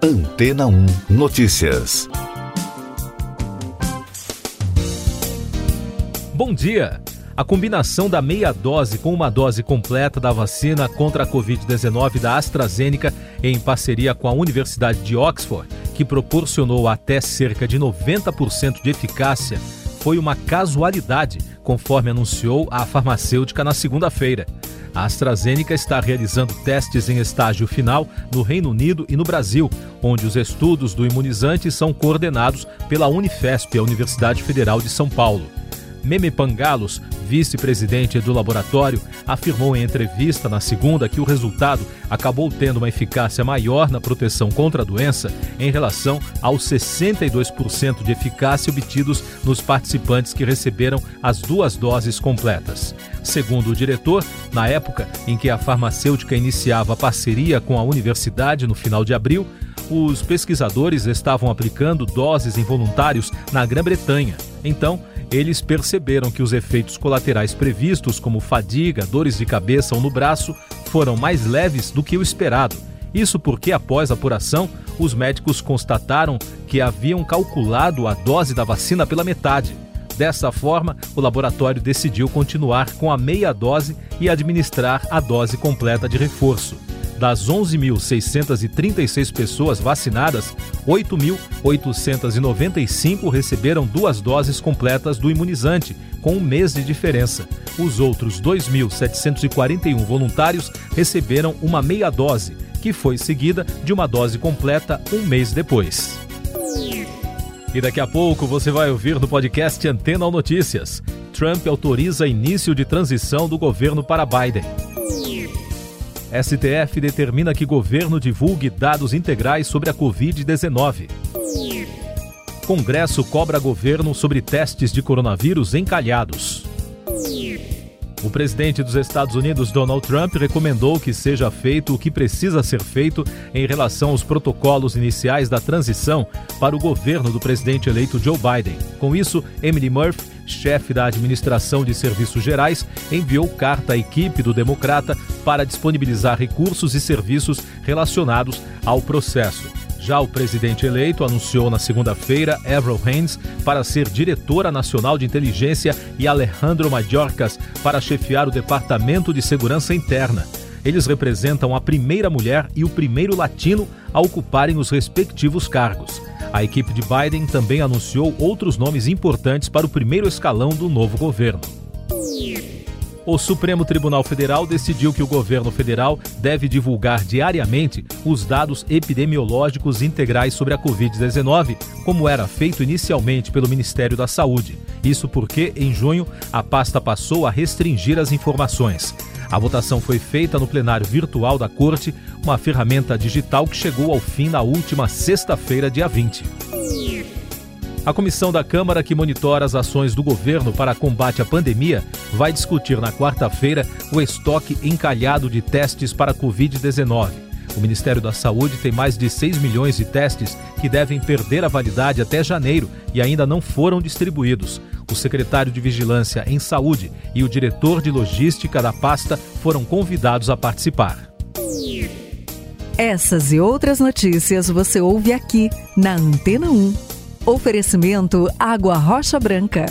Antena 1 Notícias. Bom dia! A combinação da meia dose com uma dose completa da vacina contra a Covid-19 da AstraZeneca, em parceria com a Universidade de Oxford, que proporcionou até cerca de 90% de eficácia, foi uma casualidade, conforme anunciou a farmacêutica na segunda-feira. A AstraZeneca está realizando testes em estágio final no Reino Unido e no Brasil, onde os estudos do imunizante são coordenados pela Unifesp, a Universidade Federal de São Paulo. Meme Pangalos, vice-presidente do laboratório, afirmou em entrevista na segunda que o resultado acabou tendo uma eficácia maior na proteção contra a doença em relação aos 62% de eficácia obtidos nos participantes que receberam as duas doses completas. Segundo o diretor, na época em que a farmacêutica iniciava a parceria com a universidade no final de abril, os pesquisadores estavam aplicando doses em voluntários na Grã-Bretanha. Então, eles perceberam que os efeitos colaterais previstos, como fadiga, dores de cabeça ou no braço, foram mais leves do que o esperado. Isso porque, após a apuração, os médicos constataram que haviam calculado a dose da vacina pela metade. Dessa forma, o laboratório decidiu continuar com a meia dose e administrar a dose completa de reforço. Das 11.636 pessoas vacinadas, 8.895 receberam duas doses completas do imunizante, com um mês de diferença. Os outros 2.741 voluntários receberam uma meia dose, que foi seguida de uma dose completa um mês depois. E daqui a pouco você vai ouvir no podcast Antena ou Notícias. Trump autoriza início de transição do governo para Biden. STF determina que governo divulgue dados integrais sobre a Covid-19. Congresso cobra governo sobre testes de coronavírus encalhados. O presidente dos Estados Unidos, Donald Trump, recomendou que seja feito o que precisa ser feito em relação aos protocolos iniciais da transição para o governo do presidente eleito Joe Biden. Com isso, Emily Murphy, chefe da Administração de Serviços Gerais, enviou carta à equipe do Democrata para disponibilizar recursos e serviços relacionados ao processo. Já o presidente eleito anunciou na segunda-feira Avril Haines para ser diretora nacional de inteligência e Alejandro Mayorkas para chefiar o Departamento de Segurança Interna. Eles representam a primeira mulher e o primeiro latino a ocuparem os respectivos cargos. A equipe de Biden também anunciou outros nomes importantes para o primeiro escalão do novo governo o Supremo Tribunal Federal decidiu que o governo federal deve divulgar diariamente os dados epidemiológicos integrais sobre a Covid-19, como era feito inicialmente pelo Ministério da Saúde. Isso porque, em junho, a pasta passou a restringir as informações. A votação foi feita no plenário virtual da Corte, uma ferramenta digital que chegou ao fim na última sexta-feira, dia 20. A comissão da Câmara que monitora as ações do governo para combate à pandemia vai discutir na quarta-feira o estoque encalhado de testes para a Covid-19. O Ministério da Saúde tem mais de 6 milhões de testes que devem perder a validade até janeiro e ainda não foram distribuídos. O secretário de Vigilância em Saúde e o diretor de logística da pasta foram convidados a participar. Essas e outras notícias você ouve aqui na Antena 1. Oferecimento Água Rocha Branca.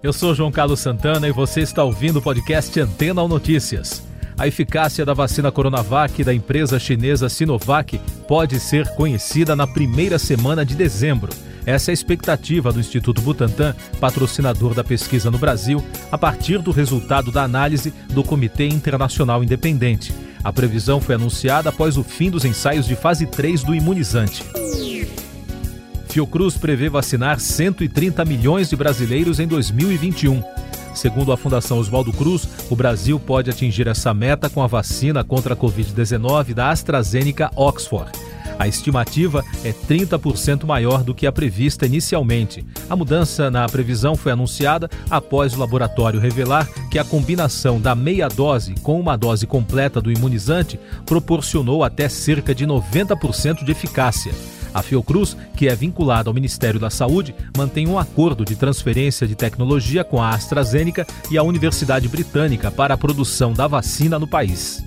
Eu sou João Carlos Santana e você está ouvindo o podcast Antena ou Notícias. A eficácia da vacina Coronavac da empresa chinesa Sinovac pode ser conhecida na primeira semana de dezembro. Essa é a expectativa do Instituto Butantan, patrocinador da pesquisa no Brasil, a partir do resultado da análise do Comitê Internacional Independente. A previsão foi anunciada após o fim dos ensaios de fase 3 do imunizante. Fiocruz prevê vacinar 130 milhões de brasileiros em 2021. Segundo a Fundação Oswaldo Cruz, o Brasil pode atingir essa meta com a vacina contra a Covid-19 da AstraZeneca Oxford. A estimativa é 30% maior do que a prevista inicialmente. A mudança na previsão foi anunciada após o laboratório revelar que a combinação da meia dose com uma dose completa do imunizante proporcionou até cerca de 90% de eficácia. A Fiocruz, que é vinculada ao Ministério da Saúde, mantém um acordo de transferência de tecnologia com a AstraZeneca e a Universidade Britânica para a produção da vacina no país.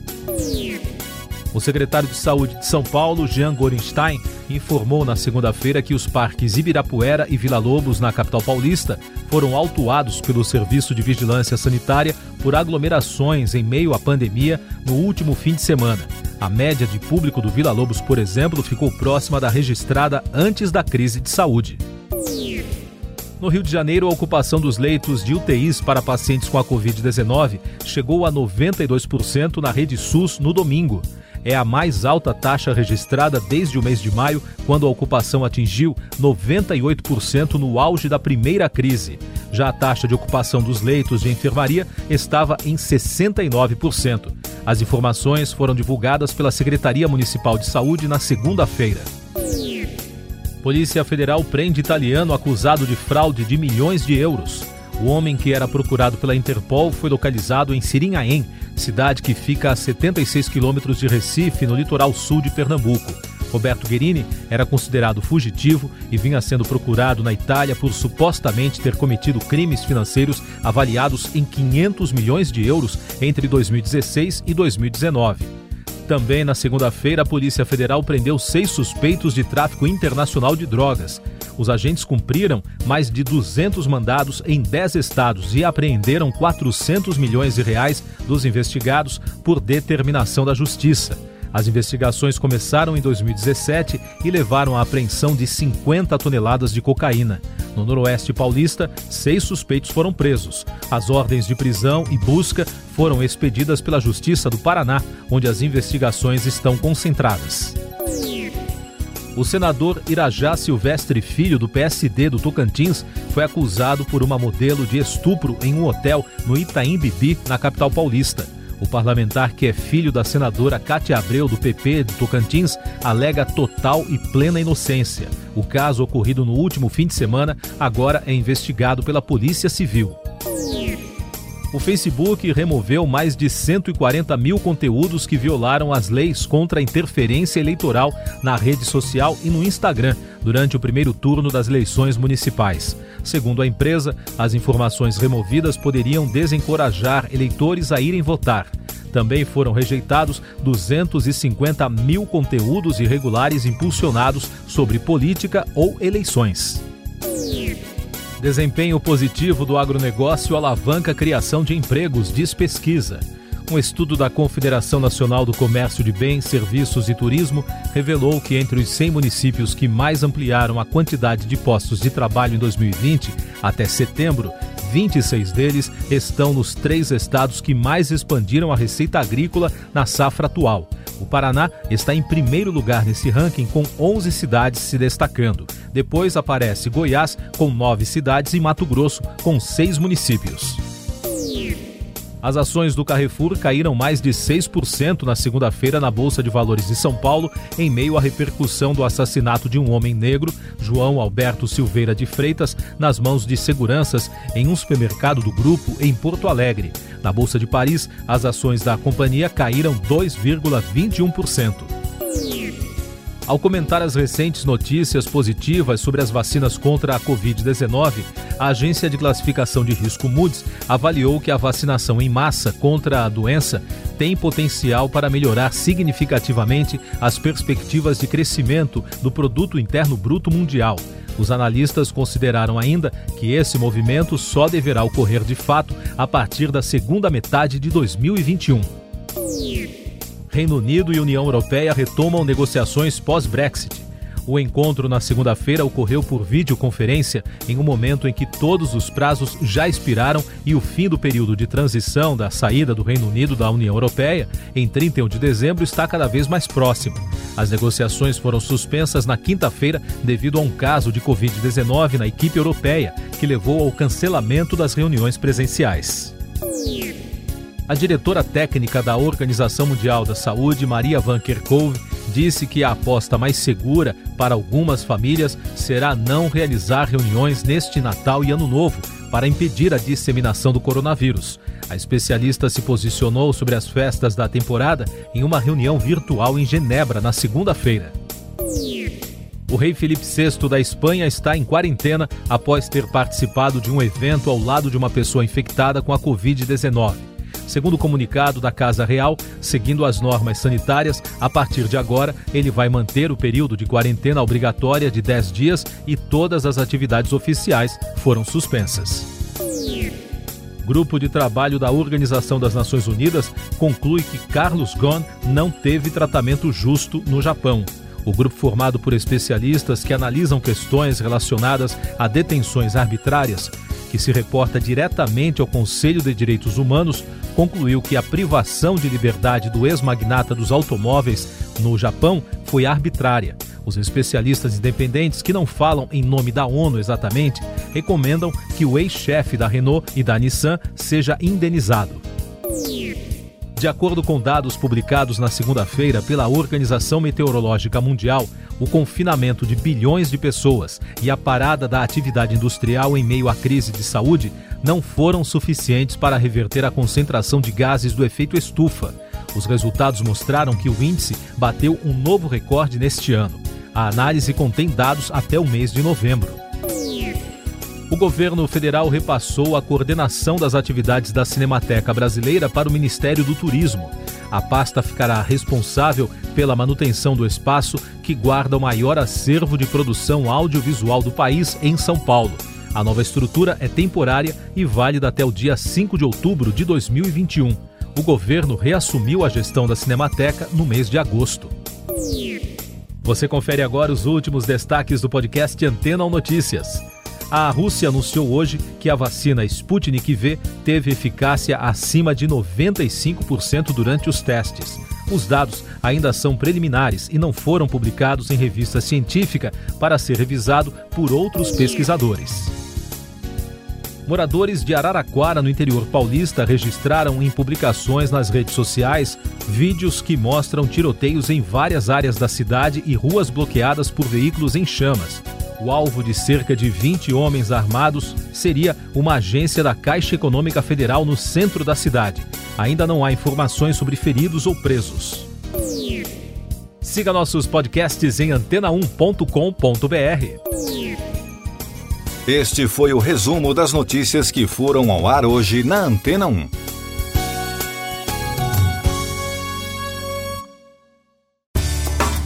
O secretário de Saúde de São Paulo, Jean Gorenstein, informou na segunda-feira que os parques Ibirapuera e Vila Lobos, na capital paulista, foram autuados pelo Serviço de Vigilância Sanitária por aglomerações em meio à pandemia no último fim de semana. A média de público do Vila Lobos, por exemplo, ficou próxima da registrada antes da crise de saúde. No Rio de Janeiro, a ocupação dos leitos de UTIs para pacientes com a Covid-19 chegou a 92% na rede SUS no domingo é a mais alta taxa registrada desde o mês de maio, quando a ocupação atingiu 98% no auge da primeira crise. Já a taxa de ocupação dos leitos de enfermaria estava em 69%. As informações foram divulgadas pela Secretaria Municipal de Saúde na segunda-feira. Polícia Federal prende italiano acusado de fraude de milhões de euros. O homem que era procurado pela Interpol foi localizado em Sirinhaém, cidade que fica a 76 quilômetros de Recife, no litoral sul de Pernambuco. Roberto Guerini era considerado fugitivo e vinha sendo procurado na Itália por supostamente ter cometido crimes financeiros avaliados em 500 milhões de euros entre 2016 e 2019. Também na segunda-feira, a Polícia Federal prendeu seis suspeitos de tráfico internacional de drogas. Os agentes cumpriram mais de 200 mandados em 10 estados e apreenderam 400 milhões de reais dos investigados por determinação da Justiça. As investigações começaram em 2017 e levaram à apreensão de 50 toneladas de cocaína. No Noroeste Paulista, seis suspeitos foram presos. As ordens de prisão e busca foram expedidas pela Justiça do Paraná, onde as investigações estão concentradas. O senador Irajá Silvestre Filho, do PSD do Tocantins, foi acusado por uma modelo de estupro em um hotel no Itaim Bibi, na capital paulista. O parlamentar, que é filho da senadora Cátia Abreu, do PP do Tocantins, alega total e plena inocência. O caso, ocorrido no último fim de semana, agora é investigado pela Polícia Civil o Facebook removeu mais de 140 mil conteúdos que violaram as leis contra a interferência eleitoral na rede social e no Instagram durante o primeiro turno das eleições municipais. Segundo a empresa, as informações removidas poderiam desencorajar eleitores a irem votar. Também foram rejeitados 250 mil conteúdos irregulares impulsionados sobre política ou eleições. Desempenho positivo do agronegócio alavanca a criação de empregos, diz pesquisa. Um estudo da Confederação Nacional do Comércio de Bens, Serviços e Turismo revelou que entre os 100 municípios que mais ampliaram a quantidade de postos de trabalho em 2020 até setembro, 26 deles estão nos três estados que mais expandiram a receita agrícola na safra atual. O Paraná está em primeiro lugar nesse ranking, com 11 cidades se destacando. Depois aparece Goiás, com nove cidades, e Mato Grosso, com seis municípios. As ações do Carrefour caíram mais de 6% na segunda-feira na Bolsa de Valores de São Paulo, em meio à repercussão do assassinato de um homem negro, João Alberto Silveira de Freitas, nas mãos de seguranças em um supermercado do grupo em Porto Alegre. Na Bolsa de Paris, as ações da companhia caíram 2,21%. Ao comentar as recentes notícias positivas sobre as vacinas contra a Covid-19, a agência de classificação de risco Moody's avaliou que a vacinação em massa contra a doença tem potencial para melhorar significativamente as perspectivas de crescimento do produto interno bruto mundial. Os analistas consideraram ainda que esse movimento só deverá ocorrer de fato a partir da segunda metade de 2021. Reino Unido e União Europeia retomam negociações pós-Brexit. O encontro na segunda-feira ocorreu por videoconferência em um momento em que todos os prazos já expiraram e o fim do período de transição da saída do Reino Unido da União Europeia, em 31 de dezembro, está cada vez mais próximo. As negociações foram suspensas na quinta-feira devido a um caso de Covid-19 na equipe europeia, que levou ao cancelamento das reuniões presenciais. A diretora técnica da Organização Mundial da Saúde, Maria Van Kerkhove, disse que a aposta mais segura para algumas famílias será não realizar reuniões neste Natal e Ano Novo para impedir a disseminação do coronavírus. A especialista se posicionou sobre as festas da temporada em uma reunião virtual em Genebra na segunda-feira. O rei Felipe VI da Espanha está em quarentena após ter participado de um evento ao lado de uma pessoa infectada com a Covid-19. Segundo o comunicado da Casa Real, seguindo as normas sanitárias, a partir de agora ele vai manter o período de quarentena obrigatória de 10 dias e todas as atividades oficiais foram suspensas. Grupo de trabalho da Organização das Nações Unidas conclui que Carlos Ghosn não teve tratamento justo no Japão. O grupo, formado por especialistas que analisam questões relacionadas a detenções arbitrárias, que se reporta diretamente ao Conselho de Direitos Humanos, concluiu que a privação de liberdade do ex-magnata dos automóveis no Japão foi arbitrária. Os especialistas independentes, que não falam em nome da ONU exatamente, recomendam que o ex-chefe da Renault e da Nissan seja indenizado. De acordo com dados publicados na segunda-feira pela Organização Meteorológica Mundial, o confinamento de bilhões de pessoas e a parada da atividade industrial em meio à crise de saúde não foram suficientes para reverter a concentração de gases do efeito estufa. Os resultados mostraram que o índice bateu um novo recorde neste ano. A análise contém dados até o mês de novembro o governo federal repassou a coordenação das atividades da Cinemateca Brasileira para o Ministério do Turismo. A pasta ficará responsável pela manutenção do espaço que guarda o maior acervo de produção audiovisual do país em São Paulo. A nova estrutura é temporária e válida até o dia 5 de outubro de 2021. O governo reassumiu a gestão da Cinemateca no mês de agosto. Você confere agora os últimos destaques do podcast Antena Notícias. A Rússia anunciou hoje que a vacina Sputnik V teve eficácia acima de 95% durante os testes. Os dados ainda são preliminares e não foram publicados em revista científica para ser revisado por outros pesquisadores. Moradores de Araraquara, no interior paulista, registraram em publicações nas redes sociais vídeos que mostram tiroteios em várias áreas da cidade e ruas bloqueadas por veículos em chamas. O alvo de cerca de 20 homens armados seria uma agência da Caixa Econômica Federal no centro da cidade. Ainda não há informações sobre feridos ou presos. Siga nossos podcasts em antena1.com.br. Este foi o resumo das notícias que foram ao ar hoje na Antena 1.